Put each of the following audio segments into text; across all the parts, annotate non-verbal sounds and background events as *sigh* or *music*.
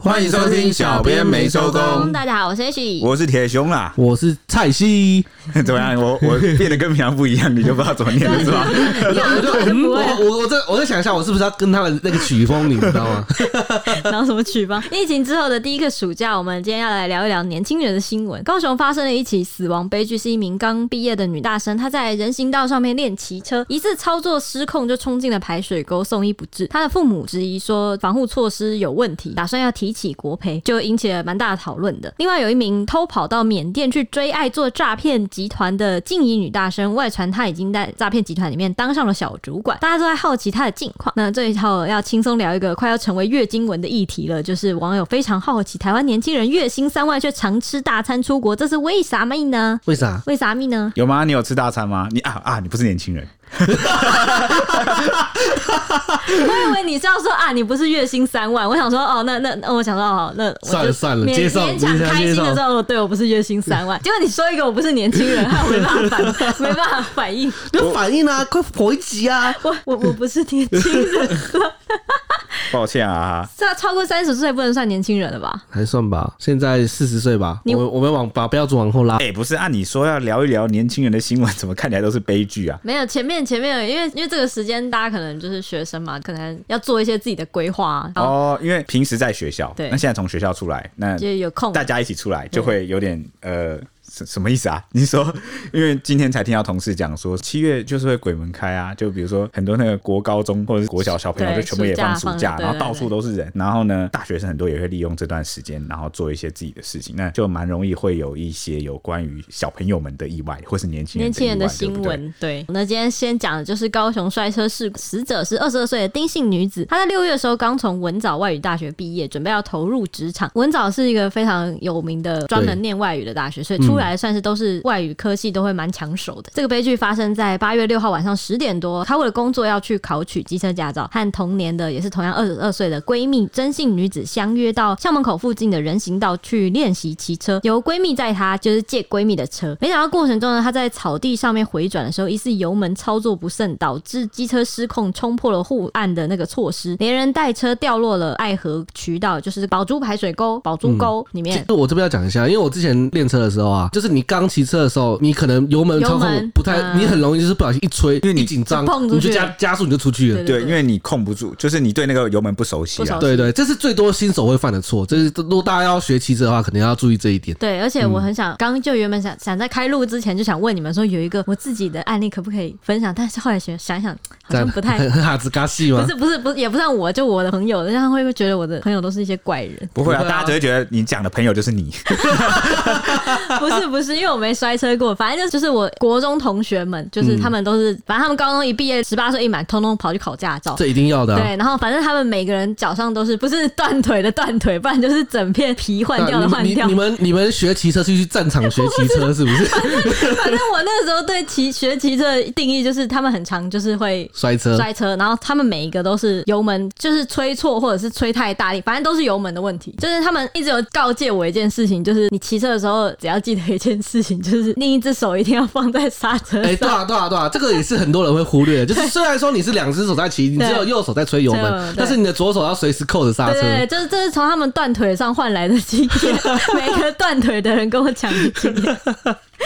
欢迎收听小编没收工。大家好，我是 H，我是铁熊啦，我是蔡西。*laughs* 怎么样？我我变得跟平常不一样，你就不知道怎么念了是吧？我我我在我在想一下，我是不是要跟他的那个曲风，你知道吗？然后什么曲风？疫情之后的第一个暑假，我们今天要来聊一聊年轻人的新闻。高雄发生了一起死亡悲剧，是一名刚毕业的女大生，她在人行道上面练骑车，一次操作失控就冲进了排水沟，送医不治。她的父母质疑说防护措施有问题，打算要提。提起国培，就引起了蛮大的讨论的。另外，有一名偷跑到缅甸去追爱做诈骗集团的静怡女大生，外传她已经在诈骗集团里面当上了小主管，大家都在好奇她的近况。那这一套要轻松聊一个快要成为月经文的议题了，就是网友非常好奇，台湾年轻人月薪三万却常吃大餐出国，这是为啥咪呢？为啥？为啥咪呢？有吗？你有吃大餐吗？你啊啊，你不是年轻人。*laughs* 我以为你是要说啊，你不是月薪三万。我想说哦，那那那我想说哦，那算了算了，勉勉强开心的时候，对我不是月薪三万。结果你说一个我不是年轻人，我没办法反，没办法反应。*laughs* 有反应啊，快回击啊！我我我不是年轻人。*laughs* 抱歉啊，这超过三十岁不能算年轻人了吧？还算吧，现在四十岁吧。我我们往把标准往后拉。哎，不是按你说要聊一聊年轻人的新闻，怎么看起来都是悲剧啊？没有前面。前面，因为因为这个时间，大家可能就是学生嘛，可能要做一些自己的规划啊。哦，因为平时在学校，对，那现在从学校出来，那就有空，大家一起出来就会有点呃。什什么意思啊？*laughs* 你说，因为今天才听到同事讲说，七月就是会鬼门开啊，就比如说很多那个国高中或者是国小小朋友就全部也放暑假，然后到处都是人，然后呢，大学生很多也会利用这段时间，然后做一些自己的事情，那就蛮容易会有一些有关于小朋友们的意外，或是年轻人年轻人的新闻。对，对，那今天先讲的就是高雄摔车事故，死者是二十二岁的丁姓女子，她在六月的时候刚从文藻外语大学毕业，准备要投入职场。文藻是一个非常有名的专门念外语的大学，所以出来算是都是。外语科系都会蛮抢手的。这个悲剧发生在八月六号晚上十点多，她为了工作要去考取机车驾照，和同年的也是同样二十二岁的闺蜜真姓女子相约到校门口附近的人行道去练习骑车，由闺蜜载她，就是借闺蜜的车。没想到过程中呢，她在草地上面回转的时候，疑似油门操作不慎，导致机车失控，冲破了护岸的那个措施，连人带车掉落了爱河渠道，就是宝珠排水沟、宝珠沟里面。嗯、我这边要讲一下，因为我之前练车的时候啊，就是你刚骑。车的时候，你可能油门操控不太，你很容易就是不小心一吹，因为你紧张，你就加加速，你就出去了。对，因为你控不住，就是你对那个油门不熟悉啊。对对，这是最多新手会犯的错。这是如果大家要学骑车的话，肯定要注意这一点。对，而且我很想，刚就原本想想在开路之前就想问你们说，有一个我自己的案例可不可以分享？但是后来想想想，好像不太 *laughs* 很哈子嘎西吗？不是不是不是，也不算我，就我的朋友，人家会不会觉得我的朋友都是一些怪人？不会啊，大家只会觉得你讲的朋友就是你。*laughs* 不是不是，因为我没摔车过，反正。就是我国中同学们，就是他们都是，反正他们高中一毕业，十八岁一满，通通跑去考驾照，这一定要的。对，然后反正他们每个人脚上都是，不是断腿的断腿，不然就是整片皮换掉的换掉。你们你们学骑车是去战场学骑车是不是？反正反正我那个时候对骑学骑车的定义就是，他们很常就是会摔车摔车，然后他们每一个都是油门就是吹错或者是吹太大力，反正都是油门的问题。就是他们一直有告诫我一件事情，就是你骑车的时候只要记得一件事情，就是另一只手一定要放在刹车。哎，对啊，对啊，对啊，这个也是很多人会忽略的。就是虽然说你是两只手在骑，你只有右手在吹油门，但是你的左手要随时扣着刹车。对，就是这是从他们断腿上换来的经验。*laughs* 每个断腿的人跟我讲的经验。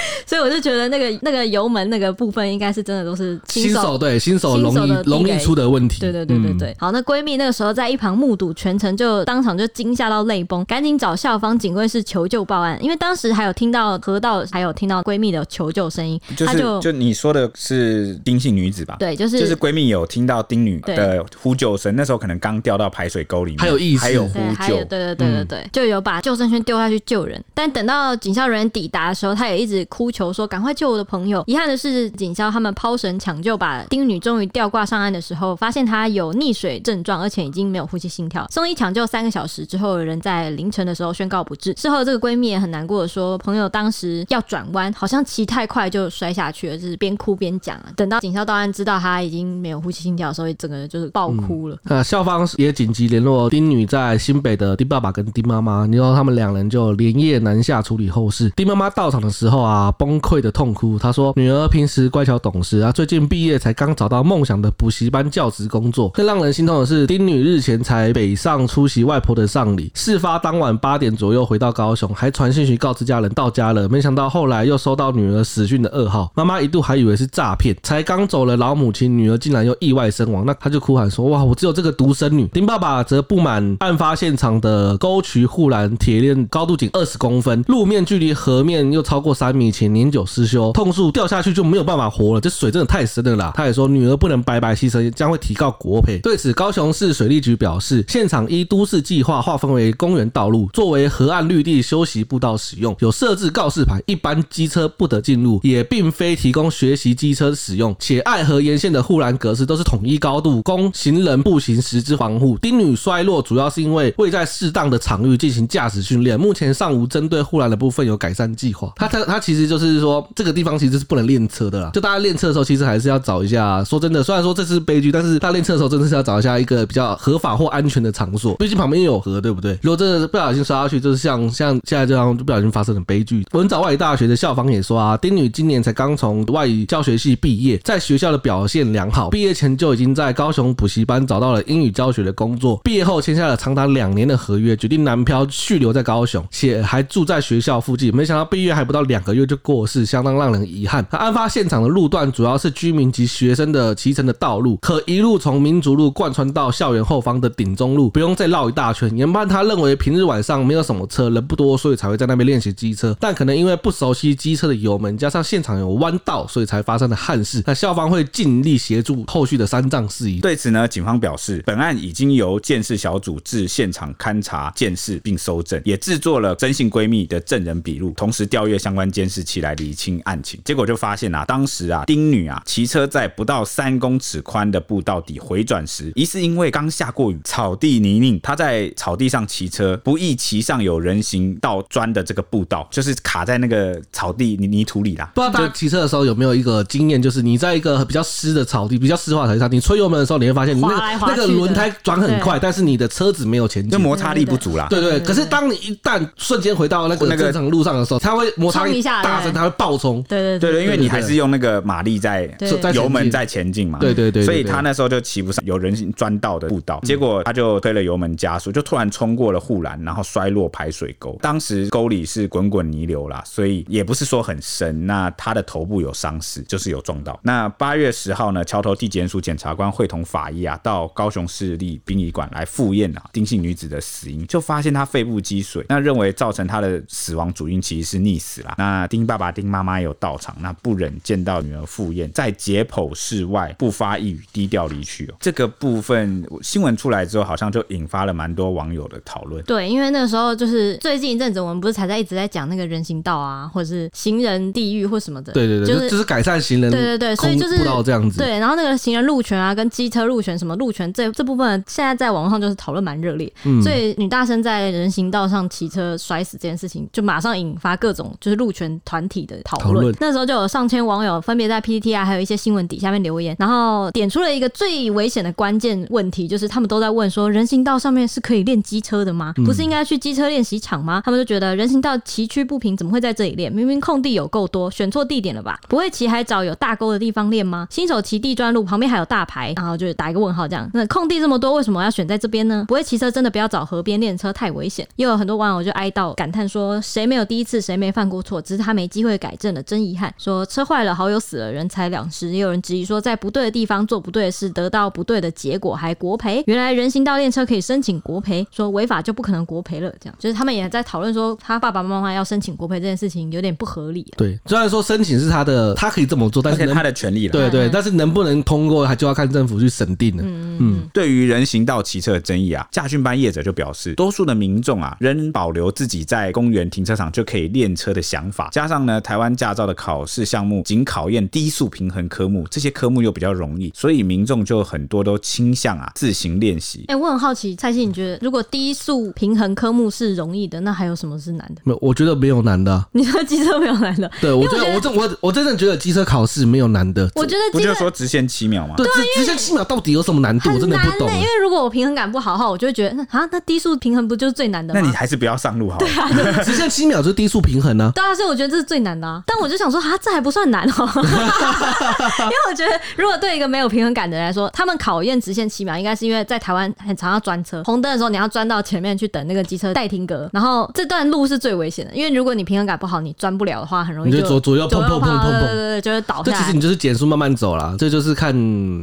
*laughs* 所以我就觉得那个那个油门那个部分应该是真的都是新手，新手对新手容易容易出的问题。对对对对对。嗯、好，那闺蜜那个时候在一旁目睹全程，就当场就惊吓到泪崩，赶紧找校方警卫室求救报案。因为当时还有听到河道，还有听到闺蜜的求救声音。就是就，就你说的是丁姓女子吧？对，就是就是闺蜜有听到丁女的呼救声，那时候可能刚掉到排水沟里面，还有意识，还有呼救。对对对对对，嗯、就有把救生圈丢下去救人。但等到警校人员抵达的时候，她也一直哭求说赶。快救我的朋友！遗憾的是，警消他们抛绳抢救，把丁女终于吊挂上岸的时候，发现她有溺水症状，而且已经没有呼吸心跳。送医抢救三个小时之后，人在凌晨的时候宣告不治。事后，这个闺蜜也很难过的说，朋友当时要转弯，好像骑太快就摔下去了，就是边哭边讲啊。等到警消到案，知道她已经没有呼吸心跳的时候，整个人就是爆哭了。呃、校方也紧急联络丁女在新北的丁爸爸跟丁妈妈，然后他们两人就连夜南下处理后事。丁妈妈到场的时候啊，崩溃的痛哭。他说：“女儿平时乖巧懂事啊，最近毕业才刚找到梦想的补习班教职工作。更让人心痛的是，丁女日前才北上出席外婆的丧礼，事发当晚八点左右回到高雄，还传讯息告知家人到家了。没想到后来又收到女儿死讯的噩耗，妈妈一度还以为是诈骗。才刚走了老母亲，女儿竟然又意外身亡，那她就哭喊说：哇，我只有这个独生女。丁爸爸则不满案发现场的沟渠护栏铁链高度仅二十公分，路面距离河面又超过三米，且年久失修，痛诉掉下去就没有办法活了。这水真的太深了啦！他也说女儿不能白白牺牲，将会提告国赔。对此，高雄市水利局表示，现场依都市计划划分为公园道路，作为河岸绿地休息步道使用，有设置告示牌，一般机车不得进入，也并非提供学习机车使用。且爱河沿线的护栏格式都是统一高度，供行人步行时之防护。丁女摔落主要是因为未在适当的场域进行驾驶训练，目前尚无针对护栏的部分有改善计划。他他他其其实就是说，这个地方其实是不能练车的啦。就大家练车的时候，其实还是要找一下。说真的，虽然说这是悲剧，但是大家练车的时候真的是要找一下一个比较合法或安全的场所。毕竟旁边又有河，对不对？如果真的是不小心摔下去，就是像像现在这样就不小心发生的悲剧。文藻外语大学的校方也说啊，丁女今年才刚从外语教学系毕业，在学校的表现良好，毕业前就已经在高雄补习班找到了英语教学的工作，毕业后签下了长达两年的合约，决定南漂续留在高雄，且还住在学校附近。没想到毕业还不到两个月就过世，相当让人遗憾。他案发现场的路段主要是居民及学生的骑乘的道路，可一路从民族路贯穿到校园后方的顶中路，不用再绕一大圈。研判他认为平日晚上没有什么车，人不多，所以才会在那边练习机车。但可能因为不熟悉机车的油门，加上现场有弯道，所以才发生了憾事。那校方会尽力协助后续的三藏事宜。对此呢，警方表示，本案已经由鉴识小组至现场勘查、鉴识并搜证，也制作了征信闺蜜的证人笔录，同时调阅相关监视器来理清案情。结果就发现啊，当时啊，丁女啊骑车在不到三公尺宽的步道底回转时，疑似因为刚下过雨，草地泥泞，她在草地上骑车，不易骑上有人行道砖的这个步道，就是卡在那个草地泥泥土里啦。不知道大家骑车的时候有没有一个经验，就是你在一个比较湿的草地、比较湿滑的草地上，你吹油门的时候，你会发现你那个那个轮胎转很快，但是你的车子没有前进，就摩擦力不足啦。对对，对，可是当你一旦瞬间回到那个正常路上的时候，它会摩擦力大声，它会爆冲。对对对对，因为你还是用那个马力在油门在前进嘛。对对对，所以他那时候就骑不上有人行砖道的步道，结果他就推了油门加速，就突然冲过了护栏，然后摔落排水沟。当时沟里是滚滚泥流啦，所以也不是说很深。那他的头部有伤势，就是有撞到。那八月十号呢，桥头地检署检察官会同法医啊，到高雄市立殡仪馆来复验啊丁姓女子的死因，就发现她肺部积水，那认为造成她的死亡主因其实是溺死啦。那丁爸爸、丁妈妈也有到场，那不忍见到女儿赴宴，在解剖室外不发一语，低调离去哦。这个部分新闻出来之后，好像就引发了蛮多网友的讨论。对，因为那个时候就是最近一阵子，我们不是才在一直在讲那个人行道啊，或者是行人地狱或什么的。对对对，就是就是改善行人。对对对，所以就是步道这样子。对，然后那个行人路权啊，跟机车路权什么路权这这部分，现在在网上就是讨论蛮热烈。嗯。所以女大生在人行道上骑车摔死这件事情，就马上引发各种就是路权团体的讨论。那时候就有上千网友分别在 PPT 啊，还有一些新闻底下面留言，然后点出了一个最危险的关键问题，就是他们都在问说，人行道上面是可以练机车的吗？不是应该去机车练习场吗？他们就觉得人行道崎岖不平，怎么会在这里练？明明空地有够多，选错地点了吧？不会骑还找有大沟的地方练吗？新手骑地砖路旁边还有大牌，然后就是打一个问号这样。那空地这么多，为什么要选在这边呢？不会骑车真的不要找河边练车，太危险。又有很多网友就哀悼感叹说，谁没有第一次，谁没犯过错，只是他没机会改正了，真遗憾。说车坏了，好友死了，人财两失。也有人质疑说，在不对的地方做不对的事，得到不对的结果，还国赔。原来人行道练车可以申请国赔，说违法就不可能国赔了。这样就是他们也在讨论说，他爸爸妈妈要申请国赔这件事情有点不合理。对，虽然说申请是他的，他可以这么做，但是他的权利了。对对，但是能不能通过，他就要看政府去审定了。嗯嗯。对于人行道骑车的争议啊，驾训班业者就表示，多数的民众啊，仍保留自己在公园停车场就可以练车的想法。加上呢，台湾驾照的考试项目仅考验低速平衡科目，这些科目又比较容易，所以民众就很多都倾向啊自行练习。哎，我很好奇，蔡欣，你觉得如果低速平衡科目是容易的，那还有什么是难的？没有，我觉得没有难的啊。你说机车没有难的？对，我觉得我真我我真的觉得机车考试没有难的。我觉得不就说直线七秒吗？对，直线七秒到底有什么难度？我真的不懂。因为如果我平衡感不好的话，我就会觉得那啊，那低速平衡不就是最难的吗？那你还是不要上路好了。对啊，*laughs* 直线七秒就是低速平衡呢。对啊，所以我觉得这是最难的啊。但我就想说，啊，这还不算难哦，*laughs* 因为我觉得，如果对一个没有平衡感的人来说，他们考验直线七秒，应该是因为在台湾很常要专车，红灯的时候你要钻到前面去等那个机车待停格，然后这段路是最危险的，因为如果你平衡感不好，你钻不了的话，很容易就左左右碰碰碰碰碰，对对对，就会倒下。这其实你就是减速慢慢走啦，这就是看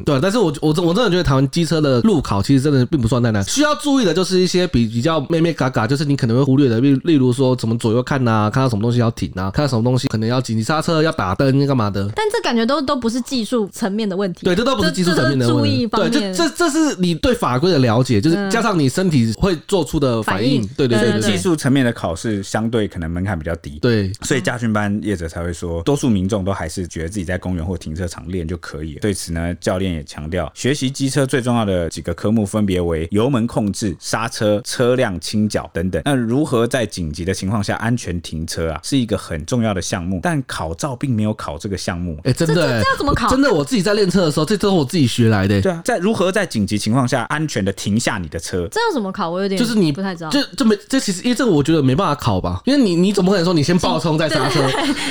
对。但是我我我真的觉得台湾机车的路考其实真的并不算太难，需要注意的就是一些比比较咩咩嘎嘎，就是你可能会忽略的，例例如说怎么左右看呐、啊，看到什么东西要停啊，看到什么东西可能要紧急刹车、要打灯、干嘛的。但这感觉都都不是技术层面的问题，对，这都不是技术层面的问题。对，这这这是你对法规的了解，就是加上你身体会做出的反应。对对对，技术层面的考试相对可能门槛比较低。对，所以家训班业者才会说，多数民众都还是觉得自己在公园或停车场练就可以了。对此呢，教练也强调，学习机车最重要的几个科目分别为油门控制、刹车、车辆倾角等等。那如何在紧急的情况下安全停车啊，是一个很重要的项目。但考照并没有考这个项目。哎，真的，这要怎么考？真的，我自己在练车的时候，这都是我自己学来的。对啊，在如何在紧急情况下安全的停下你的车，这要怎么考？我有点就是你不太知道。就这没这其实因为这个我觉得没办法考吧，因为你你怎么可能说你先爆冲再刹车？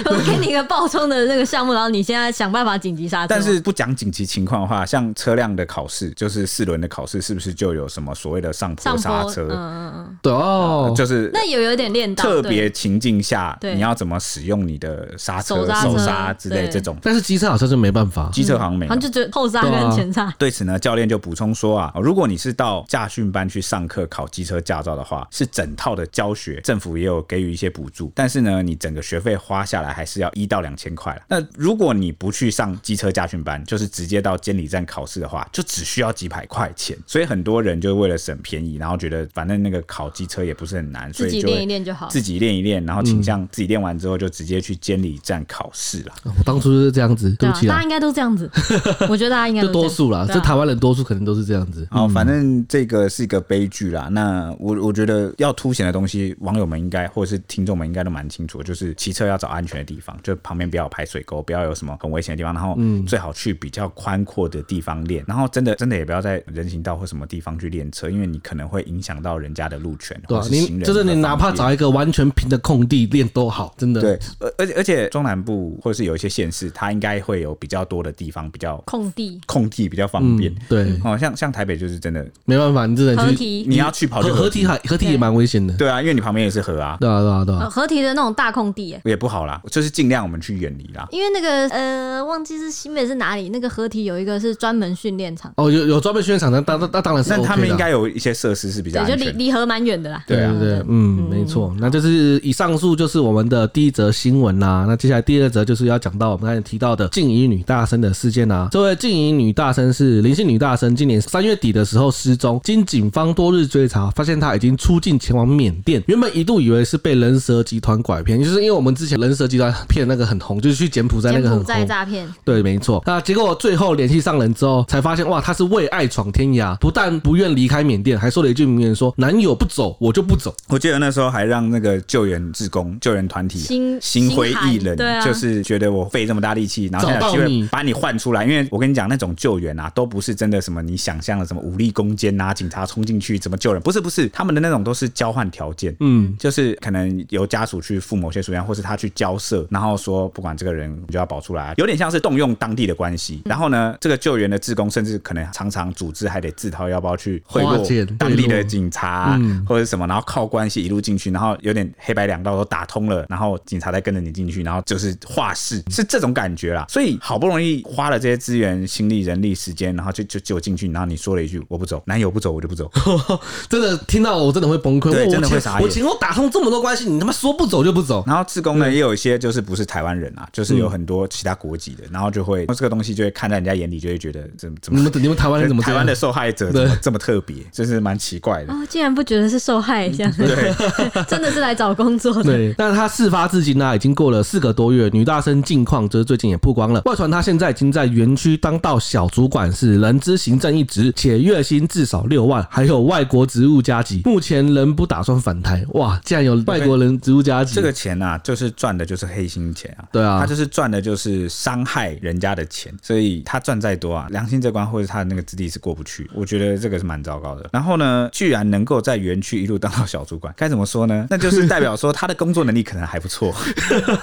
我给你一个爆冲的那个项目，然后你现在想办法紧急刹车。但是不讲紧急情况的话，像车辆的考试，就是四轮的考试，是不是就有什么所谓的上坡刹车？嗯嗯嗯，对哦，就是那有有点练到特别情境下，你要怎么使用你的刹车、手刹之类这种。但是机车好像就没办法，机车好像没，好像就只后刹跟前刹。对此呢，教练就补充说啊，如果你是到驾训班去上课考机车驾照的话，是整套的教学，政府也有给予一些补助，但是呢，你整个学费花下来还是要一到两千块了。那如果你不去上机车驾训班，就是直接到监理站考试的话，就只需要几百块钱。所以很多人就为了省便宜，然后觉得反正那个考机车也不是很难，所以就练一练就好，自己练一练，然后倾向自己练完之后就直接去监理站考试了。我当初就是这样子，对不起，大家应该都这样子。*laughs* 我觉得大家应该就多数啦，这台湾人多数可能都是这样子。哦，反正这个是一个悲剧啦。那我我觉得要凸显的东西，网友们应该或者是听众们应该都蛮清楚，就是骑车要找安全的地方，就旁边不要有排水沟，不要有什么很危险的地方，然后最好去比较宽阔的地方练，然后真的真的也不要在人行道或什么地方去练车，因为你可能会影响到人家的路权。对，你就是你哪怕找一个完全平的空地练都好，真的。对，而而且而且中南部或者是有一些县市，它应该会有比较多的地方比较空地，空地比较方便。对，哦，像像台北就是真的没办法，你只能去，你要去跑去河堤，河堤也蛮危险的。对啊，因为你旁边也是河啊。对啊，对啊，对啊。河堤的那种大空地也不好啦，就是尽量我们去远离啦。因为那个呃，忘记是新北是哪里，那个河堤有一个是专门训练场。哦，有有专门训练场，那当那当然是。那他们应该有一些设施是比较安全，就离离河蛮远的啦。对啊，对，嗯，没错。那就是以上述就是我们的第一则新闻啦。那接下来第二则就是要讲到我们刚才提到的静怡女大生的事件啦。这位静怡女大生是林姓女大生，今年三月底的时候失踪，经警方多日追查，发现她已经出境前往缅甸。原本一度以为是被人蛇集团拐骗，就是因为我们之前人蛇集团骗那个很红，就是去柬埔寨那个很红。柬埔寨诈骗。对，没错。那结果最后联系上人之后，才发现哇，她是为爱闯天涯，不但不愿离开缅甸，还说了一句名言说：“男友不走，我就不走。”我记得那时候还让那个救援志工、救援团体心心灰意冷，就是觉得我费这么大力气，然后现在有机会把你换出来，因为我跟你讲，那种救援啊，都不是真的什么你想象的什么武力攻坚啊，警察冲进去怎么救人，不是不是，他们的那种都是交换条件，嗯，就是可能由家属去付某些数量，或是他去交涉，然后说不管这个人你就要保出来，有点像是动用当地的关系。然后呢，这个救援的志工甚至可能常常组织还得自掏腰包去贿赂当地的警察或者什么，然后靠关系一路进去，然后有点黑白两道都打通了，然后警察在跟着你进去，然后就是画室，是这种感觉啦。所以好不容易花了这些资源、心力、人力、时间，然后就就就进去，然后你说了一句“我不走”，男友不走，我就不走。*laughs* 真的听到我真的会崩溃，对，真的会傻眼。我前后打通这么多关系，你他妈说不走就不走。然后志工呢，也有一些就是不是台湾人啊，就是有很多其他国籍的，然后就会这个东西就会看在人家眼里，就会觉得怎么怎么你们你们台湾人怎么台湾的受害者怎么这么特别，就是蛮奇怪的。哦，竟然不觉得是受害这样，*laughs* 对，*laughs* 真的是来找工作的。对，但是他事发至今呢，已经过了四个多月，女大生近况就是最近也曝光了，外传她现在已经在园区当到小主管，是人资行政一职，且月薪至少六万，还有外国职务加级，目前仍不打算返台。哇，竟然有外国人职务加级，这个钱啊，就是赚的就是黑心钱啊。对啊，他就是赚的就是伤害人家的钱，所以他赚再多啊，良心这关或者他的那个资历是过不去。我觉得这个是蛮糟糕的。然后呢，居然能够在园区一路当到小主管，该怎么说呢？那就是代表说他的工作能力可能还不错。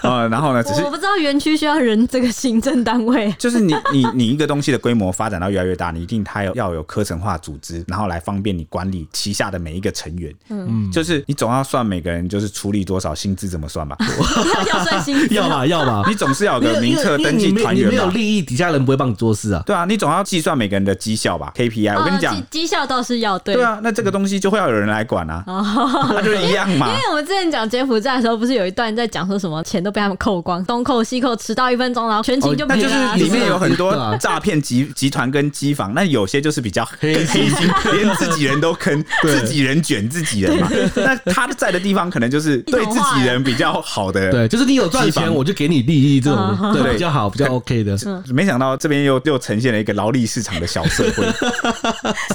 呃，*laughs* 然后呢，只是我不知道园区需要人这个行政单位，*laughs* 就是你你你一个东西的规模发展到越来越大，你一定它要要有科层化组织，然后来方便你管理旗下的每一个成员。嗯，就是你总要算每个人就是出力多少，薪资怎么算吧？*laughs* 要算薪资，要吧要吧，你总是要有个名册登记团员吧？没有利益，底下人不会帮你做事啊。对啊，你总要计算每个人的绩效吧？KPI，我跟你讲，绩效倒是要对。对啊，那这个东西就会要有人来管啊，那就一样嘛。因为我们之前讲柬埔寨的时候，不是有一段在讲说什么钱都被他们扣光，东扣西扣，迟到一分钟，然后全勤就没了。那就是里面有很多诈骗集集团跟机房，那有些就是比较黑心，*laughs* 连自己人都坑，*laughs* 自己人卷自己人嘛。那他在的地方可能就是对自己人比较好的，对，就是你有赚钱，我就给你利益，这种对比较好，比较 OK 的。*laughs* 没想到这边又又呈现了一个劳力市场的小社会，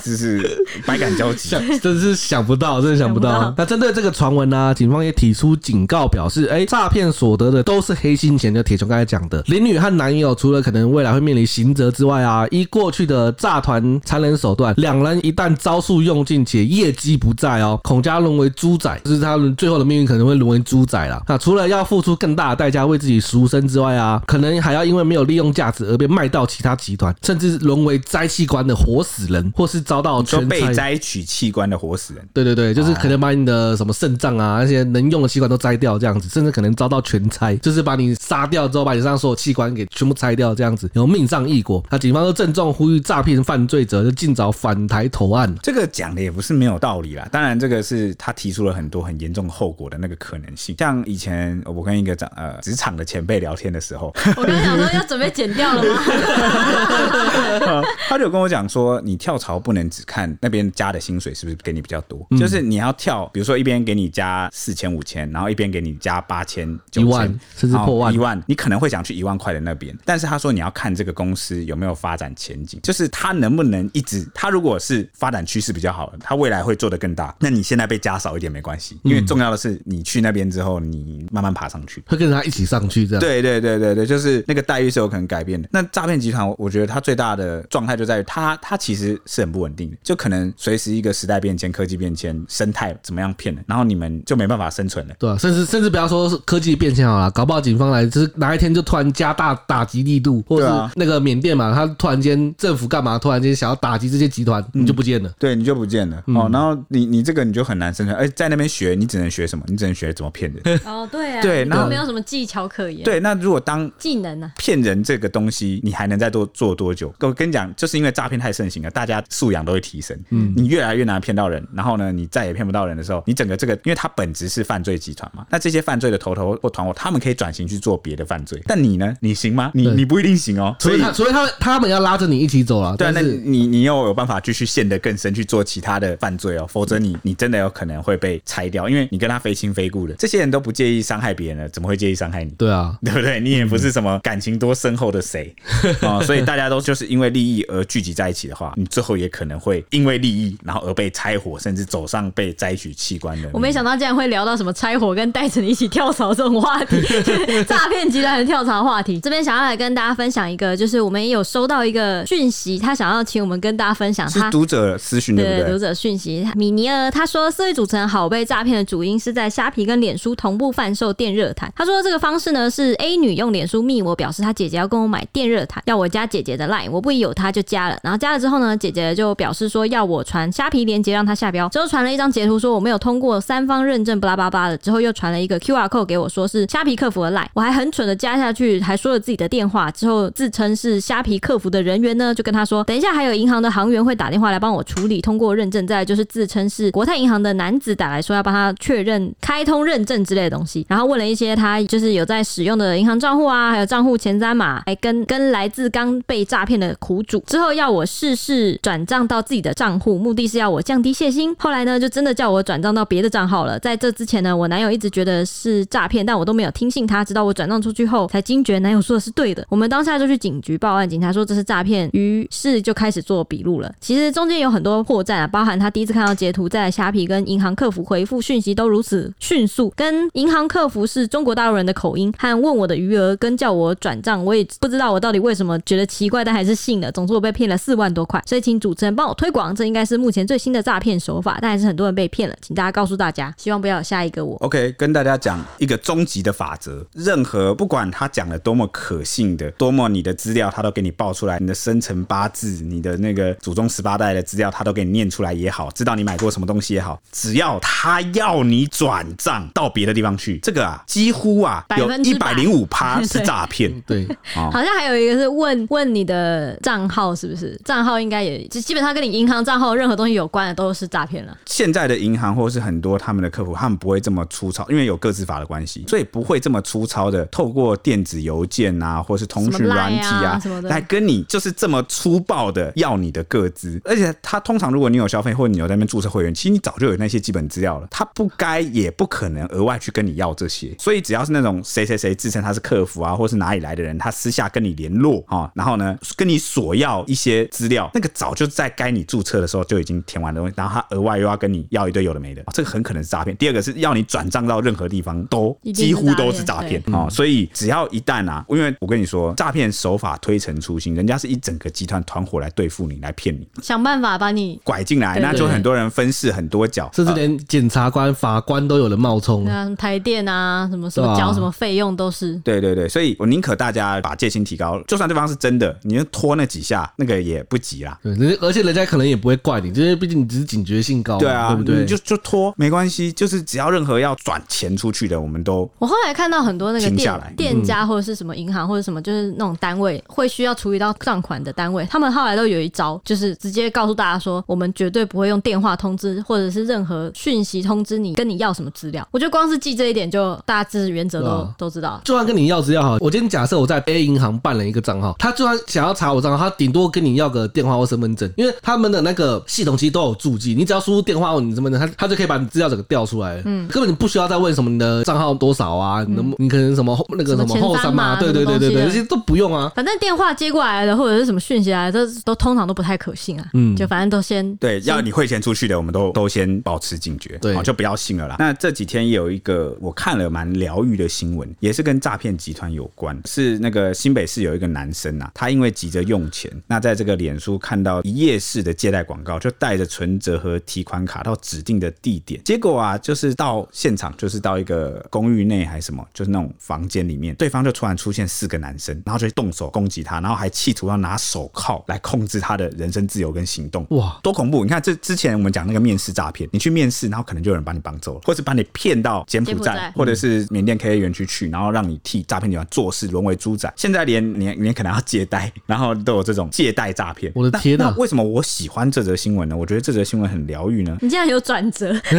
就是百感交集，真是想不到，真的想不到。那针对这个传闻呢，警方也提出警告，表示：哎，诈骗所得的都是黑心钱。就铁雄刚才讲的，林女和男友除了可能未来会面临刑责之外啊，依过去的诈团残忍手段，两人一旦招数用尽且业绩不在哦，孔家沦为猪仔，就是他们最后的命运可能会沦为猪仔了。那除了要付出更大的代价为自己赎身之外啊，可能还要因为没有利用价值而被卖到其他集团，甚至沦为摘器官的活死人，或是遭到全被摘取器官的活死人。对对对，就是可能把你的什么肾脏啊那些能用的器官都摘掉这样子，甚至可能遭到全拆，就是把你杀掉之后，把你身上所有器官给全部拆掉这样子，然后命丧异国。那警方都郑重呼吁诈骗犯罪者就尽早返台投案。这个讲的也不是没有道理啦，当然这个是他提出了很多很严重后果的那个可能性。像以前我跟一个长呃职场的前辈聊天的时候，我刚想说要准备剪掉了吗？*laughs* 他就跟我讲说，你跳槽不能只看那边加的薪水是不是给你比较多，嗯、就是你要跳，比如说一边给你加四千五千，然后一边给你加八千九千，甚至破万一万，你可能会想去一万块的那边。但是他说你要看这个公司有没有发展前景，就是他能不能一直，他如果是发展趋势比较好的，他未来会做得更大。那你现在被加少一点没关系，因为重要的是你去那边之后，你慢慢爬上去，会跟着他一起上去这样。对对对对对，就是那个待遇是有可能改变的。那诈骗集团，我觉得他最大的状态就在于他，他其实是很不稳定的，就可能随时一个时代变迁、科技变迁、生态怎么样骗人，然后你们就没办法生存了。对啊，甚至甚至不要说是科技变迁好了，搞不好警方来就是哪一天就突然加大打击力度，或者是那个缅甸嘛，他突然间政府干嘛，突然间想要打击这些集团，你就不见了。对，你就不见了。哦，然后你你这个你就很难生存。哎，在那边学，你只能学什么？你只能学怎么骗人。*laughs* 哦，对啊，对，然后没有什么技巧可言。对，那如果当技能呢？骗人这个东西，你还能再多做多久？我跟你讲，就是因为诈骗太盛行了，大家素养都会提升。嗯，你越来越难骗到人，然后呢，你再也骗不到人的时候，你整个这个，因为它本质是犯罪集团嘛，那这些犯罪的头头或团伙，他们可以转型去做别的犯罪。但你呢？你行吗？你你不一定行哦。所以，所以他们他们要拉着你一起走了。对，那你你又有办法继续陷得更深去做其他的犯罪哦，否则你你真的有可能会被拆掉，因为你跟他非亲非故的。这些人都不介意伤害别人了，怎么会介意伤害你？对啊，对不对？你也不是什么感情多深厚的谁啊，*laughs* 所以大家都就是因为利益而聚集在一起的话，你最后也可能会因为利益，然后而被拆伙，甚至走上被摘取器官的。我没想到竟然会聊到什么拆伙跟带着你一起跳槽这种话题，*laughs* 诈骗集团的跳槽话题。这边想要来跟大家分享一个，就是我们也有收到一个讯息，他想要请我们跟大家分享他，是读者私讯对不对？对，读者讯息，米尼尔他说，四位主持人好，被诈骗的主因是在虾皮跟脸书同步贩售电热毯。他说这个方式呢是 A 女用脸书密我，表示她姐姐要跟我买电热毯，要我加姐姐的 line，我不疑有她，就加了。然后加了之后呢，姐姐就表示说要我传虾皮链接让她下标，之后传了一张截图说我没有通过三方认证，巴拉巴拉的。之后又传了一个 QR 扣给我，说是虾皮客服的赖我还很蠢的加下去，还说了自己的电话，之后自称是虾皮客服的人员呢，就跟他说等一下还有银行的行员会打电话来帮我处理通过认证，再就是自称是国泰银行的男子打来说要帮他确认开通认证之类的东西，然后问了一些他就是有在使用的银行账户啊，还有账户前三码，还跟跟来自刚被诈骗的苦主，之后要我试试转账到自己的账户，目的是要我降低泄心。后来呢，就真的叫我转账到别的账号了。在这之前呢，我男友一直觉得是诈骗，但我都没有听信他，直到我转账出去后才惊觉男友说的是对的。我们当下就去警局报案，警察说这是诈骗，于是就开始做笔录了。其实中间有很多破绽啊，包含他第一次看到截图，在虾皮跟银行客服回复讯息都如此迅速，跟银行客服是中国大陆人的口音，和问我的余额跟叫我转账，我也不知道我到底为什么觉得奇怪，但还是信了。总之我被骗了四万多块，所以请主持人帮我推广，这应该是目前最新的诈骗手法，但还是很多人被骗了，请大家告诉大家，希望不要有下一个我。OK，跟大家讲一个终极的法则。任何不管他讲的多么可信的，多么你的资料他都给你报出来，你的生辰八字、你的那个祖宗十八代的资料他都给你念出来也好，知道你买过什么东西也好，只要他要你转账到别的地方去，这个啊 *laughs* 几乎啊有一百零五趴 *laughs* 是诈骗。对，好像还有一个是问问你的账号是不是？账号应该也就基本上跟你银行账号任何东西有关的都是诈骗了。现在的银行或是很多他们的客服，他们不会这么粗糙，因为有各自法的关系，所以不会这么粗糙的透过电子邮件啊，或是通讯软体啊，来跟你就是这么粗暴的要你的个资。而且他通常如果你有消费或者你有在那边注册会员，其实你早就有那些基本资料了，他不该也不可能额外去跟你要这些。所以只要是那种谁谁谁自称他是客服啊，或是哪里来的人，他私下跟你联络啊，然后呢跟你索要一些资料，那个早就在该你注册的时候就已经填完的东西，然后他额外又要跟你要一堆有的没的，这个很可能是诈骗。第二个是要你转账到任何地方都几乎都是诈骗啊，所以只要一旦啊，因为我跟你说，诈骗手法推陈出新，人家是一整个集团团伙来对付你，来骗你，想办法把你拐进来，那就很多人分饰很多角，甚至连检察官、法官都有人冒充，台电啊，什么什么交什么费用都是，对对对，所以我宁可大家把戒心提高，就算对方是真的，你就拖那几下，那个也不急啦。对，而且人家可能也不会怪你，因为毕竟你只是警觉性高，对啊，对不对？你就就拖没关系，就是只要任何要转钱出去的，我们都我后来看到很多那个店店家或者是什么银行或者什么，就是那种单位会需要处理到账款的单位，他们后来都有一招，就是直接告诉大家说，我们绝对不会用电话通知或者是任何讯息通知你跟你要什么资料。我觉得光是记这一点，就大致原则都、啊、都知道。就算跟你要资料哈，我今天假设我在 A 银行办了一个账号，他就算想要查我账号，他顶多跟你要个电话或身份证，因为他们的那个系统其实都有注记，你只要输入电话或你身份证，他他就可以把你资料整个调出来，嗯，根本你不需要再问什么你的账号多少啊，你能你可能什么那个什么后三嘛，对对对对对，这些都不用啊，反正电话接过来的或者是什么讯息来这，都都通常都不太可信啊，嗯，就反正都先对，要你汇钱出去的，我们都都先保持警觉，对，就不要信了啦。那这几天也有一个我看了蛮疗愈的新闻，也是跟诈骗集团有关，是那个新北市有一个男生啊，他因为急着用钱，那在这个脸书看到一页式的借贷广告，就带着存折和提款卡到指定的地点，结果啊，就是到现场，就是到一个公寓内还是什么，就是那种房间里面，对方就突然出现四个男生，然后就动手攻击他，然后还企图要拿手铐来控制他的人身自由跟行动。哇，多恐怖！你看这之前我们讲那个面试诈骗，你去面试，然后可能就有人把你绑走了，或是把你骗到柬埔寨，或者是缅甸 KA 园区去，然后让你替诈骗集团做事，沦为猪仔。现在连你你可能要借贷，然后都有这种借贷诈骗。我的天哪！为什么我喜欢这则新闻呢？我觉得这则新闻很疗愈呢。你竟然有转折，*laughs*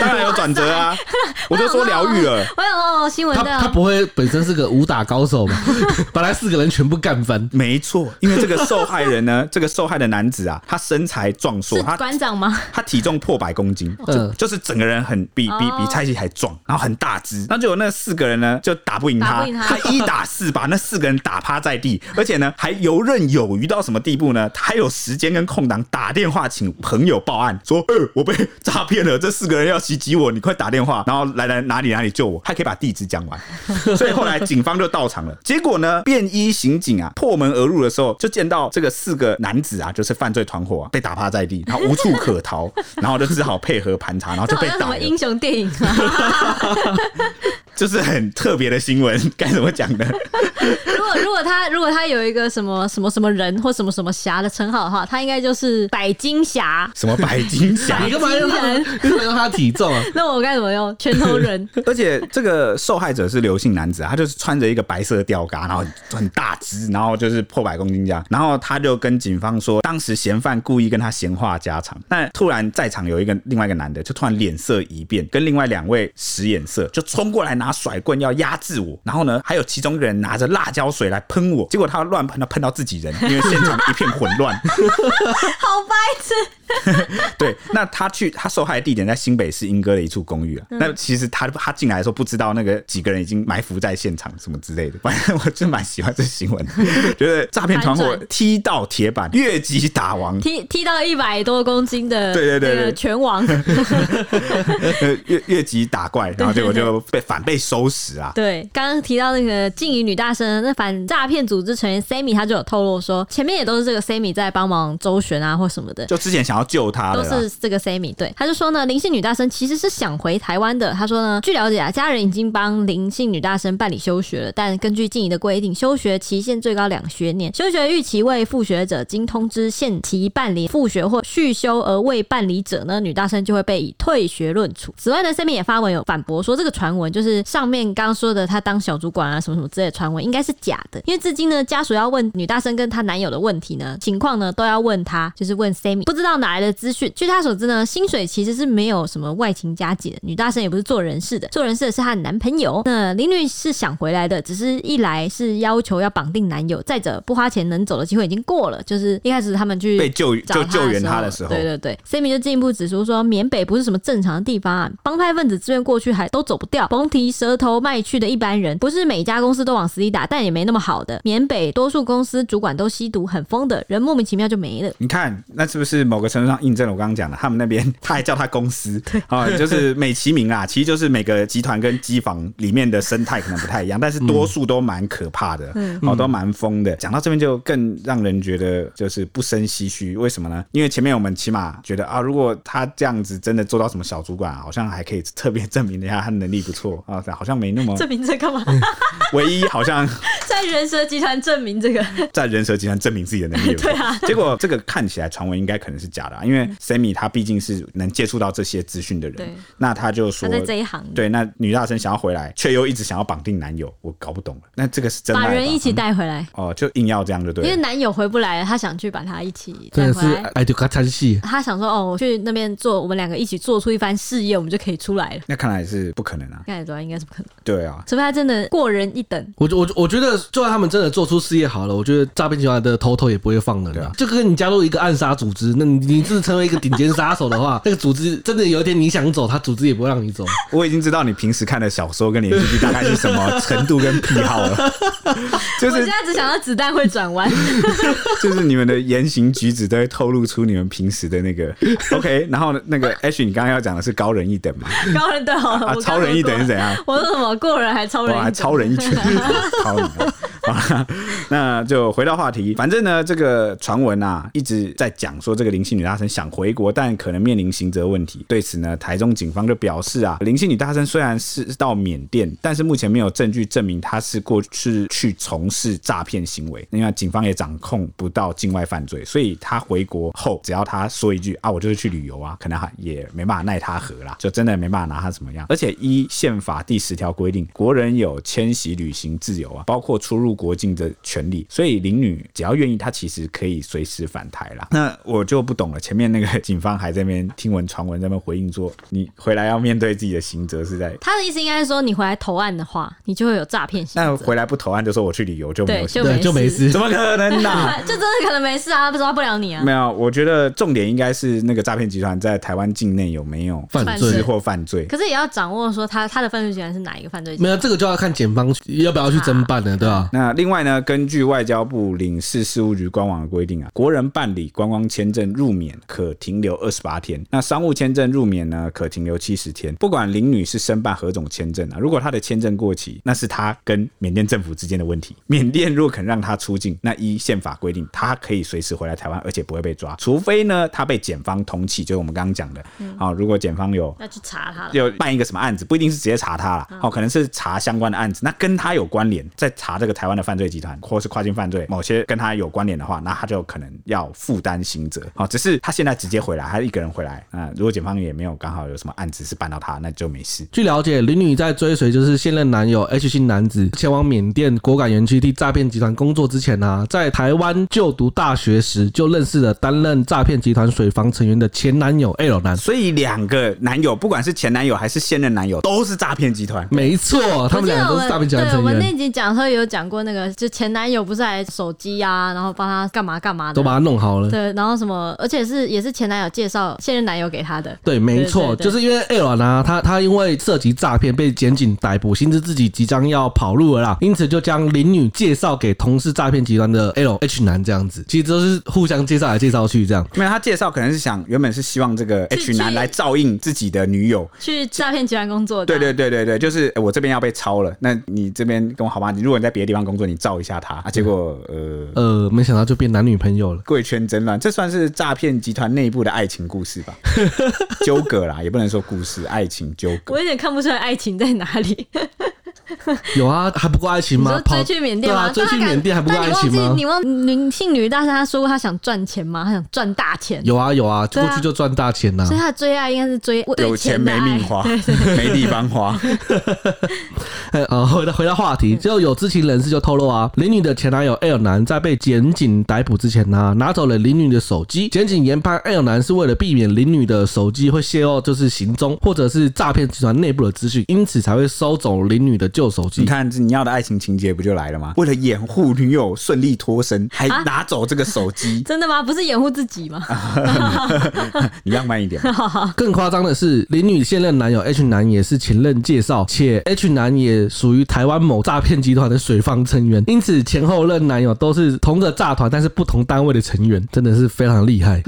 当然有转折啊！*laughs* 我就说疗愈了。我有哦，新闻他他不会本身是个武打高手吗？*laughs* 把来四个人全部干翻。没错，因为这个受害人呢，*laughs* 这个受害的男子啊，他身材壮硕，他馆长吗？他体重破百公斤，就就是整个人很比比比蔡西还壮，然后很大只。那就有那四个人呢，就打不赢他，他一打四把那四个人打趴在地，而且呢还游刃有余到什么地步呢？他还有时间跟空档打电话请朋友报案，说：“呃，我被诈骗了，这四个人要袭击我，你快打电话，然后来来哪里哪里救我。”还可以把地址讲完，*laughs* 所以后来警方就到场了。结果呢，便衣刑警啊破门而入的时候，就见到这个四个男子啊，就是犯罪团伙啊，被打趴在地，然后无处可逃，然后就只好配合盘查，然后就被打了。*laughs* 英雄电影啊？*laughs* 就是很特别的新闻，*laughs* 该怎么讲呢？*laughs* 如果如果他如果他有一个什么什么什么人或什么什么侠的称号的话，他应该就是百金侠。什么百金侠？你干嘛用他？体重啊？*laughs* 那我该怎么用？拳头人。而且这个受害者是刘姓男子，他就是穿着一个白色的吊嘎，然后很大只，然后就是破百公斤这样。然后他就跟警方说，当时嫌犯故意跟他闲话家常，但突然在场有一个另外一个男的，就突然脸色一变，跟另外两位使眼色，就冲过来拿。他甩棍要压制我，然后呢，还有其中一个人拿着辣椒水来喷我，结果他乱喷，他喷到自己人，因为现场一片混乱。*laughs* 好白痴。*laughs* 对，那他去他受害的地点在新北市英歌的一处公寓啊。嗯、那其实他他进来的时候不知道那个几个人已经埋伏在现场什么之类的。反正我就蛮喜欢这新闻，觉得诈骗团伙踢到铁板，越级打王，踢踢到一百多公斤的对对对，对拳王，*laughs* 越越级打怪，然后结果就被反被。收拾啊。对，刚刚提到那个静怡女大生，那反诈骗组织成员 Sammy 他就有透露说，前面也都是这个 Sammy 在帮忙周旋啊，或什么的。就之前想要救他的，都是这个 Sammy。对，他就说呢，林姓女大生其实是想回台湾的。他说呢，据了解啊，家人已经帮林姓女大生办理休学了，但根据静怡的规定，休学期限最高两学年，休学逾期未复学者，经通知限期办理复学或续修而未办理者呢，女大生就会被以退学论处。此外呢，Sammy 也发文有反驳说，这个传闻就是上面刚刚说的，他当小主管啊什么什么之类的传闻，应该是假的。因为至今呢，家属要问女大生跟她男友的问题呢，情况呢都要问她，就是问 Sammy，不知道哪来的资讯。据他所知呢，薪水其实是没有什么外勤加给的，女大生也不是做人事的，做人事的是她的男朋友。那林女是想回来的，只是一来是要求要绑定男友，再者不花钱能走的机会已经过了，就是一开始他们去被救就救援他的时候，对对对，Sammy 就进一步指出说，缅北不是什么正常的地方啊，帮派分子自愿过去还都走不掉，甭提蛇头卖去的一般人，不是每家公司都往死里打，但也没那么好的。缅北多数公司主管都吸毒，很疯的人莫名其妙就没了。你看，那是不是某个程度上印证了我刚刚讲的？他们那边他还叫他公司，对啊、哦，就是美其名啊，其实就是每个集团跟机房里面的生态可能不太一样，但是多数都蛮可怕的，嗯，哦，都蛮疯的。讲到这边就更让人觉得就是不生唏嘘，为什么呢？因为前面我们起码觉得啊，如果他这样子真的做到什么小主管，好像还可以特别证明一下他能力不错啊，好像没那么证明这干嘛？*laughs* 唯一好像 *laughs* 在人蛇集团证明这个，在人蛇集团证明自己的能力，*laughs* 对啊。结果这个看起来传闻应该可能是假的，因为 Sammy 他毕竟是能接触到这些资讯的人，对，那他就说他在这一行，对，那女大生想要回来，却又一直想要绑定男友，我搞不懂了。那这个是真的，把人一起带回来。哦，就硬要这样就对，因为男友回不来了，他想去把他一起带回来。哎，就他参戏，他想说哦，我去那边做，我们两个一起做出一番事业，我们就可以出来了。那看来是不可能啊，应该是不可能。对啊，除非他真的过人一等。我我我觉得，就算他们真的做出事业好了，我觉得诈骗集团的头头也不会放的。对啊。就跟你加入一个暗杀组织，那你你是成为一个顶尖杀手的话，*laughs* 那个组织真的有一天你想走，他组织也不会让你走。我已经知道你平时看的小说跟连续剧大概是什么程度跟癖好了。*laughs* 就是我现在只想到子弹会转弯，*laughs* 就是你们的言行举止都会透露出你们平时的那个 OK。然后那个 Ashley，你刚刚要讲的是高人一等嘛？高人对好啊，超人一等是怎样？我说什么？过人还超人，还超人一拳，*laughs* 超人。*laughs* 那就回到话题。反正呢，这个传闻啊一直在讲说，这个林姓女大生想回国，但可能面临刑责问题。对此呢，台中警方就表示啊，林姓女大生虽然是到缅甸，但是目前没有证据证明她是过去去从事诈骗行为。因为警方也掌控不到境外犯罪，所以她回国后，只要她说一句啊，我就是去旅游啊，可能也没办法奈她何啦，就真的没办法拿她怎么样。而且依宪法第十条规定，国人有迁徙旅行自由啊，包括出入国境的权利。所以林女只要愿意，她其实可以随时返台啦。那我就不懂了，前面那个警方还在那边听闻传闻，在那边回应说，你回来要面对自己的刑责是在。他的意思应该是说，你回来投案的话，你就会有诈骗刑责。那回来不投案，就说我去旅游就没有就没事，怎么可能呢？*laughs* 就真的可能没事啊，抓不了你啊。没有，我觉得重点应该是那个诈骗集团在台湾境内有没有犯罪或犯罪。可是也要掌握说他他的犯罪集团是哪一个犯罪集团。没有，这个就要看检方要不要去侦办了，对吧？啊？那另外呢，根据外交部领事事务局官网的规定啊，国人办理观光签证入缅可停留二十八天，那商务签证入缅呢可停留七十天。不管林女士申办何种签证啊，如果她的签证过期，那是她跟缅甸政府之间的问题。缅甸如果肯让她出境，那依宪法规定，她可以随时回来台湾，而且不会被抓，除非呢她被检方通缉，就是我们刚刚讲的。好、嗯，如果检方有要去查她，有办一个什么案子，不一定是直接查她了，好，可能是查相关的案子，那跟她有关联，在查这个台湾的犯罪集团或是跨境犯罪，某些跟他有关联的话，那他就可能要负担刑责。好，只是他现在直接回来，他一个人回来，啊，如果检方也没有刚好有什么案子是办到他，那就没事。据了解，林女在追随就是现任男友 H 姓男子前往缅甸果敢园区替诈骗集团工作之前呢、啊，在台湾就读大学时就认识了担任诈骗集团水房成员的前男友 L 男，所以两个男友，不管是前男友还是现任男友，都是诈骗集团。没错，他们两个都是诈骗集团成员。对，我们那集讲的时候有讲过。过那个，就前男友不是还手机啊，然后帮他干嘛干嘛的，都把他弄好了。对，然后什么，而且是也是前男友介绍现任男友给他的。对，没错，就是因为 L 呢，他他因为涉及诈骗被检警逮捕，心知自己即将要跑路了啦，因此就将林女介绍给同事诈骗集团的 L H 男这样子，其实都是互相介绍来介绍去这样。没有他介绍可能是想原本是希望这个 H 男来照应自己的女友去诈骗集团工作的。对对对对对，就是我这边要被抄了，那你这边跟我好吧？你如果你在别的地方工作，你照一下他啊。结果呃呃，没想到就变男女朋友了，贵圈真乱，这算是诈骗集团内部的爱情故事吧？*laughs* 纠葛啦，也不能说故事，爱情纠葛。我有点看不出来爱情在哪里。*laughs* 有啊，还不够爱情吗？追去缅甸吗？追去缅甸还不够爱情吗？你忘记女性女大生他说过他想赚钱吗？他想赚大钱。有啊有啊，过去就赚大钱呐。所以他的最爱应该是追有钱没命花，没地方花。呃，*laughs* 回到回到话题，就有知情人士就透露啊，林女的前男友 L 男在被检警逮捕之前呢，拿走了林女的手机。检警研判 L 男是为了避免林女的手机会泄露就是行踪或者是诈骗集团内部的资讯，因此才会收走林女的旧手机。你看，你要的爱情情节不就来了吗？为了掩护女友顺利脱身，还拿走这个手机，*laughs* 真的吗？不是掩护自己吗？*laughs* 你浪漫一点。*laughs* 更夸张的是，林女现任男友 H 男也是前任介绍，且 H 男也属于台湾某诈骗集团的水方成员，因此前后任男友都是同个诈团，但是不同单位的成员，真的是非常厉害。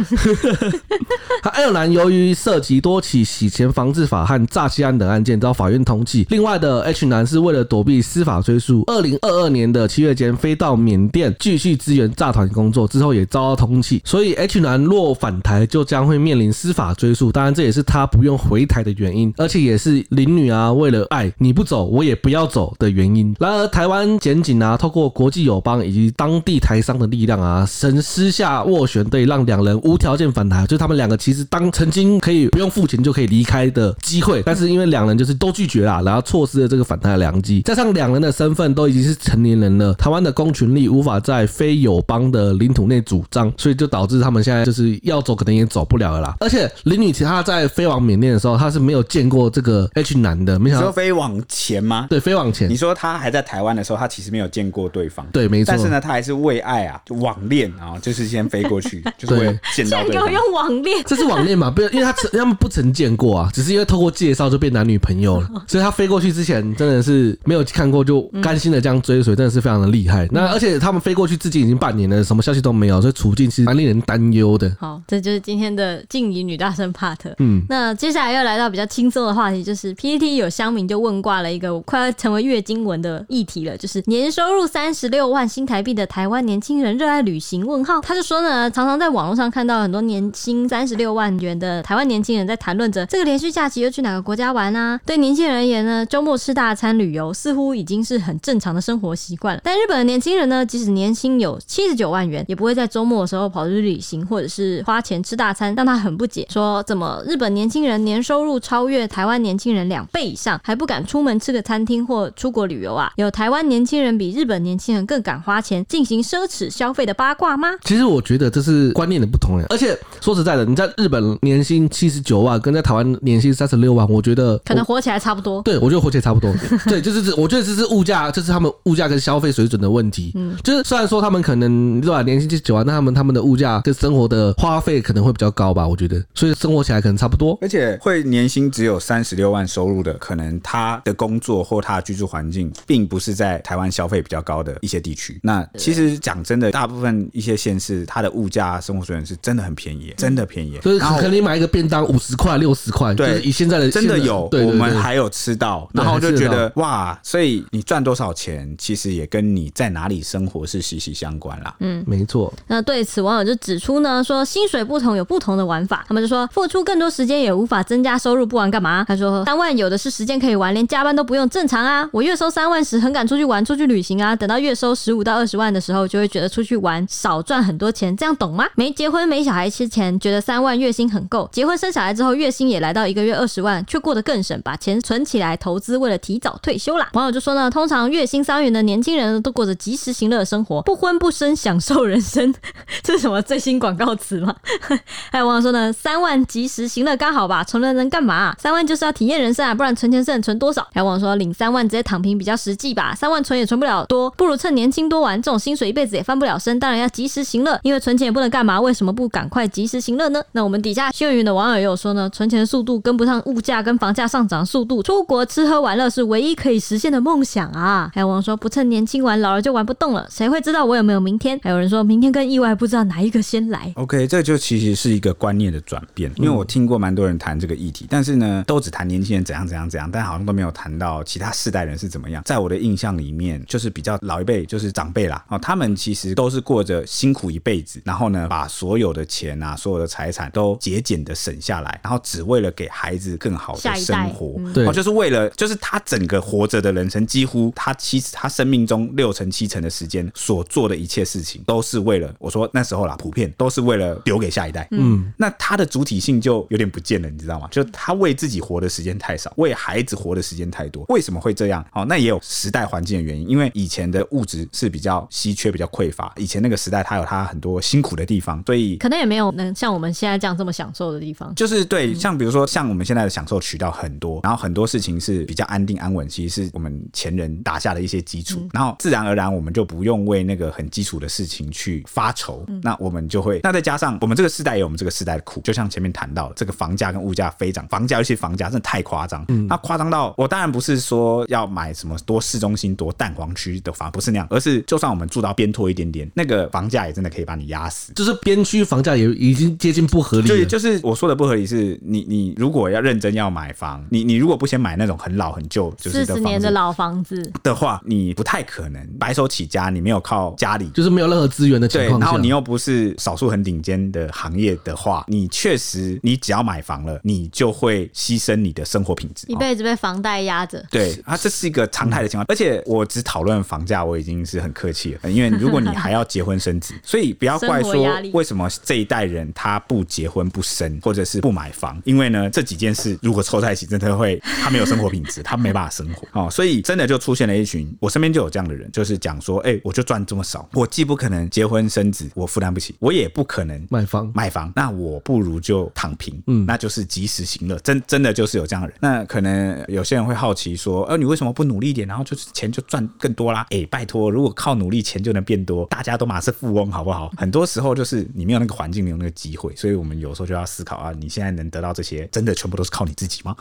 他 L 男由于涉及多起洗钱防治法和诈欺案等案件遭法院通缉，另外的 H 男是为了躲避司法追诉，二零二二年的七月间飞到缅甸继续支援诈团工作，之后也遭到通缉，所以 H 男若返台就将会面临司法追诉。当然，这也是他不用回台的原因，而且也是林女啊为了爱你不走，我也不要走的原因。然而，台湾检警啊，透过国际友邦以及当地台商的力量啊，神私下斡旋，对让两人无条件返台，就他们两个其实当曾经可以不用付钱就可以离开的机会，但是因为两人就是都拒绝了，然后错失了这个返台的良机。加上两人的身份都已经是成年人了，台湾的公权力无法在非友邦的领土内主张，所以就导致他们现在就是要走可能也走不了了啦。而且林女其他在飞往缅甸的时候，她是没有见过这个 H 男的，没想到说飞往前吗？对，飞往前。你说他还在台湾的时候，他其实没有见过对方，对，没错。但是呢，他还是为爱啊，就网恋啊，*laughs* 就是先飞过去，*laughs* 就是为了见到对方。用网恋，这是网恋嘛？不，因为他曾他们不曾见过啊，只是因为透过介绍就变男女朋友了，*laughs* 所以他飞过去之前真的是没有看过，就甘心的这样追随，真的是非常的厉害。那而且他们飞过去至今已经半年了，什么消息都没有，所以处境其实蛮令人担忧的。好，这就是今天的静怡女大生 part。嗯，那接下来要来到比较轻松的话题，就是 PPT 有乡民就问挂了一个快要成为月经文的议题了，就是年收入三十六万新台币的台湾年轻人热爱旅行？问号，他就说呢，常常在网络上看到很多年薪三十六万元的台湾年轻人在谈论着这个连续假期又去哪个国家玩啊？对年轻人而言呢，周末吃大餐旅游似乎已经是很正常的生活习惯了。但日本的年轻人呢，即使年薪有七十九万元，也不会在周末的时候跑出去旅行，或者是花钱吃大餐，让他很不解，说怎么日本年轻人年收入超越台湾年轻人两倍以上，还不敢出门吃个餐厅或出国旅游啊？有台湾年轻人比日本年轻人更敢花钱进行奢侈消费的八卦吗？其实我觉得这是观念的不同呀。而且说实在的，你在日本年薪七十九万，跟在台湾年薪三十六万，我觉得可能活起来差不多。对，我觉得活起来差不多。*laughs* 对，就是我觉得这是物价，这是他们物价跟消费水准的问题。嗯，就是虽然说他们可能对吧，年薪七十九万，那他们他们的物价跟生活的花费可能会比较高吧？我觉得，所以生活起来可能差不多。而且会年薪只有三十六万收入的，可能他的工作或他的居住环境，并不是在台湾消费比较高的一些地区。那其实讲真的，大部分一些县市，它的物价生活水准是真的很便宜，真的便宜。就是可能你买一个便当五十块、六十块，对，以现在的真的有，我们还有吃到，然后就觉得哇，所以你赚多少钱，其实也跟你在哪里生活是息息相关啦。嗯，没错。那对此网友就指出呢，说薪水不同有不同的玩法，他们就说付出更多时间也无法增加收入，不玩干嘛？他说三万有的是时间可以玩，连加班都不用，正常啊。我月收三万时很敢出去玩、出去旅行啊，等到月收十五到二十万的时候，就会觉得出去玩少赚很多钱，这样懂吗？没结婚没小孩之前觉得三万月薪很够，结婚生小孩之后月薪也来到一个月二十万，却过得更省，把钱存起来投资，为了提早退。退休啦。网友就说呢，通常月薪三元的年轻人都过着及时行乐的生活，不婚不生，享受人生。*laughs* 这是什么最新广告词吗？*laughs* 还有网友说呢，三万及时行乐刚好吧，存了能干嘛？三万就是要体验人生啊，不然存钱是能存多少？还有网友说，领三万直接躺平比较实际吧，三万存也存不了多，不如趁年轻多玩，这种薪水一辈子也翻不了身，当然要及时行乐，因为存钱也不能干嘛，为什么不赶快及时行乐呢？那我们底下幸运的网友也有说呢，存钱的速度跟不上物价跟房价上涨速度，出国吃喝玩乐是唯一可以实现的梦想啊！还有网友说，不趁年轻玩，老了就玩不动了，谁会知道我有没有明天？还有人说明天跟意外不知道哪一个先来。OK，这就其实是一个观念的转变，因为我听过蛮多人谈这个议题，但是呢，都只谈年轻人怎样怎样怎样，但好像都没有谈到其他世代人是怎么样。在我的印象里面，就是比较老一辈，就是长辈啦，哦，他们其实都是过着辛苦一辈子，然后呢，把所有的钱啊，所有的财产都节俭的省下来，然后只为了给孩子更好的生活，对、嗯，就是为了，就是他整个活着的人生，几乎他其实他生命中六成七成的时间所做的一切事情，都是为了，我说那时候啦，普遍都是为了留给下一代，嗯，那他的主体性就有点不见了，你知道吗？就他为自己活的时间太少，为孩子活的时间太多，为什么会这样？哦，那也有时代环境的原因，因为以前的物质是比较稀缺、比较匮乏，以前那个时代他有他很多辛苦的地方，所以可能也没有能像我们现在这样这么享受的地方。就是对，像比如说像我们现在的享受渠道很多，然后很多事情是比较安定安稳，其实是我们前人打下的一些基础，然后自然而然我们就不用为那个很基础的事情去发愁，那我们就会，那再加上我们这个世代有我们这个世代的苦，就像前面谈到的这个房价跟物价飞涨，房价尤其房价真的太夸张，嗯。那夸张到我当然不是说要买什么多市中心多蛋黄区的房，不是那样，而是就算我们住到边拓一点点，那个房价也真的可以把你压死，就是边区房价也已经接近不合理。对，就是我说的不合理是，你你如果要认真要买房，你你如果不先买那种很老很旧，就是四十年的老房子。的话，你不太可能白手起家，你没有靠家里，就是没有任何资源的情况下，然后你又不是少数很顶尖的行业的话，你确实你只要买房了，你就会牺牲你的生活品质，一辈子被房贷压着。对啊，这是一个常态的情况，而且我只讨论房价，我已经是很客气了，因为如果你还要结婚生子，*laughs* 所以不要怪说为什么这一代人他不结婚不生，或者是不买房，因为呢这几件事如果凑在一起，真的会他没有生活品质，他没办法生活哦，所以真的就出现了一群，我身边就有这样的人，就是讲说，哎，我就赚这么少，我既不可能结婚生子，我负担不起，我也不可能买房买房，那我不如就躺平，嗯，那就是及时行乐，真真的就是有这样的人。那可能有些人会好奇说，呃，你为什么不努力一点，然后就是钱就赚更多啦？哎，拜托，如果靠努力钱就能变多，大家都马是富翁，好不好？很多时候就是你没有那个环境，没有那个机会，所以我们有时候就要思考啊，你现在能得到这些，真的全部都是靠你自己吗？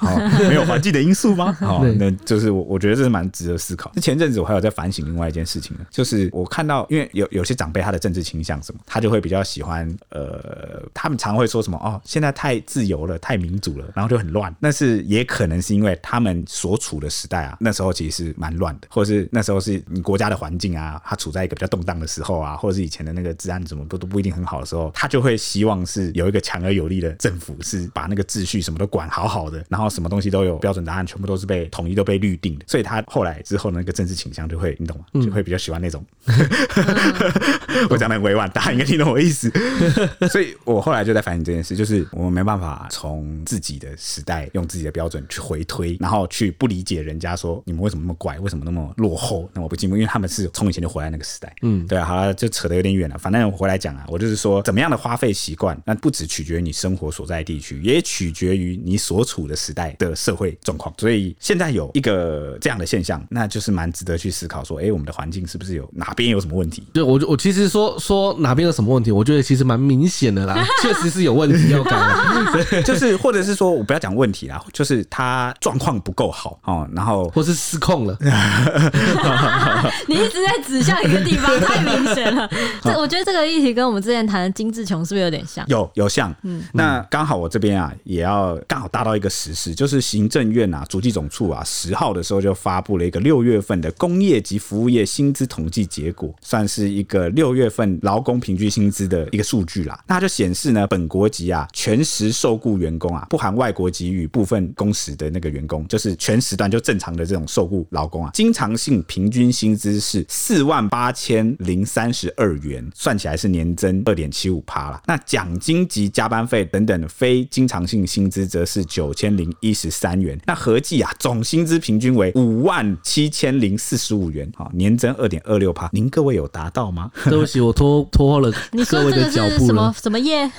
没有环境的因素吗？*laughs* 好，那就是我我觉得这是蛮值得思考。那前阵子我还有在反省另外一件事情呢，就是我看到，因为有有些长辈他的政治倾向什么，他就会比较喜欢呃，他们常会说什么哦，现在太自由了，太民主了，然后就很乱。但是也可能是因为他们所处的时代啊，那时候其实是蛮乱的，或者是那时候是你国家的环境啊，他处在一个比较动荡的时候啊，或者是以前的那个治安怎么都都不一定很好的时候，他就会希望是有一个强而有力的政府，是把那个秩序什么都管好好的，然后什么东西都有标准答案，全部都是被统一都被律定的。所以他后来之后那个政治倾向就会，你懂吗？就会比较喜欢那种。嗯、*laughs* 我讲的很委婉，大家应该听懂我意思。*laughs* 所以我后来就在反省这件事，就是我们没办法从自己的时代用自己的标准去回推，然后去不理解人家说你们为什么那么怪，为什么那么落后，那我不进步，因为他们是从以前就活在那个时代。嗯，对啊，好了，就扯得有点远了。反正我回来讲啊，我就是说，怎么样的花费习惯，那不只取决于你生活所在地区，也取决于你所处的时代的社会状况。所以现在有一个这样的现象，那就是蛮值得去思考，说，哎，我们的环境是不是有哪边有什么问题？对，我我其实说说哪边有什么问题，我觉得其实蛮明显的啦，*laughs* 确实是有问题要改的，*laughs* 就是或者是说我不要讲问题啦，就是他状况不够好哦，然后或是失控了。*laughs* 你一直在指向一个地方，太明显了。这我觉得这个议题跟我们之前谈的金志琼是不是有点像？有有像，嗯，那刚好我这边啊也要刚好搭到一个实事，就是行政院啊主计总处啊十号的时候就发布了一个六月份的工业及服务业薪资统计结果，算是一个六月份劳工平均薪资的一个数据啦。那就显示呢，本国籍啊全时受雇员工啊，不含外国籍与部分工时的那个员工，就是全时段就正常的这种受雇劳工啊，经常性平均薪资是四万八千零三十二元，算起来是年增二点七五趴啦。那奖金及加班费等等非经常性薪资则是九千零一十三元。那合计啊，总薪资平平均为五万七千零四十五元，好，年增二点二六趴。您各位有达到吗？*laughs* 对不起，我拖拖了各位的脚步了。什么什么业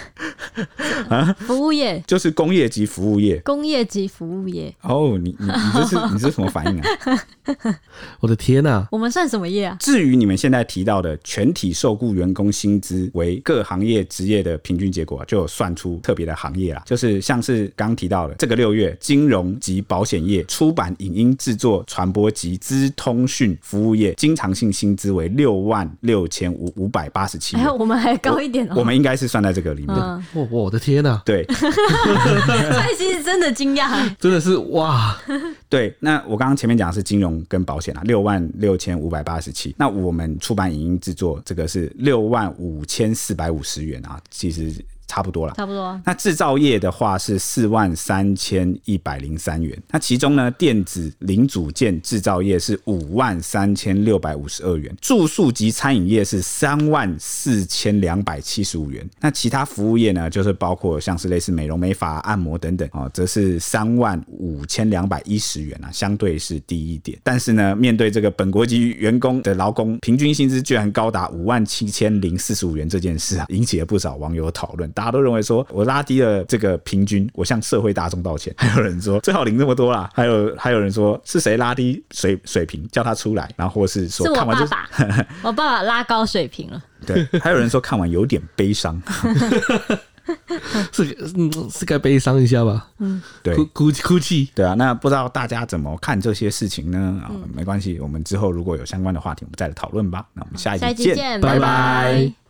*laughs* 啊？服务业，就是工业级服务业。工业级服务业。哦，你你你这是 *laughs* 你这是什么反应啊？我的天呐！我们算什么业啊？至于你们现在提到的全体受雇员工薪资为各行业职业的平均结果，就有算出特别的行业啦，就是像是刚提到的这个六月，金融及保险业、出版、影音制作、传播及资通讯服务业经常性薪资为六万六千五五百八十七。哎，我们还高一点哦。我们应该是算在这个里面。嗯、我我的天呐！对，蔡西是真的惊讶，真的是哇！*laughs* 对，那我刚刚前面讲的是金融跟保险啊，六万六千五百八十七。那我们出版、影音制作这个是六万五千四百五十元啊，其实。差不多了，差不多。那制造业的话是四万三千一百零三元，那其中呢，电子零组件制造业是五万三千六百五十二元，住宿及餐饮业是三万四千两百七十五元。那其他服务业呢，就是包括像是类似美容美发、按摩等等啊，则是三万五千两百一十元啊，相对是低一点。但是呢，面对这个本国籍员工的劳工平均薪资居然高达五万七千零四十五元这件事啊，引起了不少网友讨论。大家都认为说，我拉低了这个平均，我向社会大众道歉。*laughs* 还有人说最好领这么多啦，还有还有人说是谁拉低水水平，叫他出来，然后或是说是我爸爸，看完就我爸爸拉高水平了。对，还有人说看完有点悲伤，*laughs* 是嗯是该悲伤一下吧？嗯，对，哭哭哭泣。对啊，那不知道大家怎么看这些事情呢？啊、嗯，没关系，我们之后如果有相关的话题，我们再来讨论吧。那我们下一集见，下一集见，拜拜。拜拜。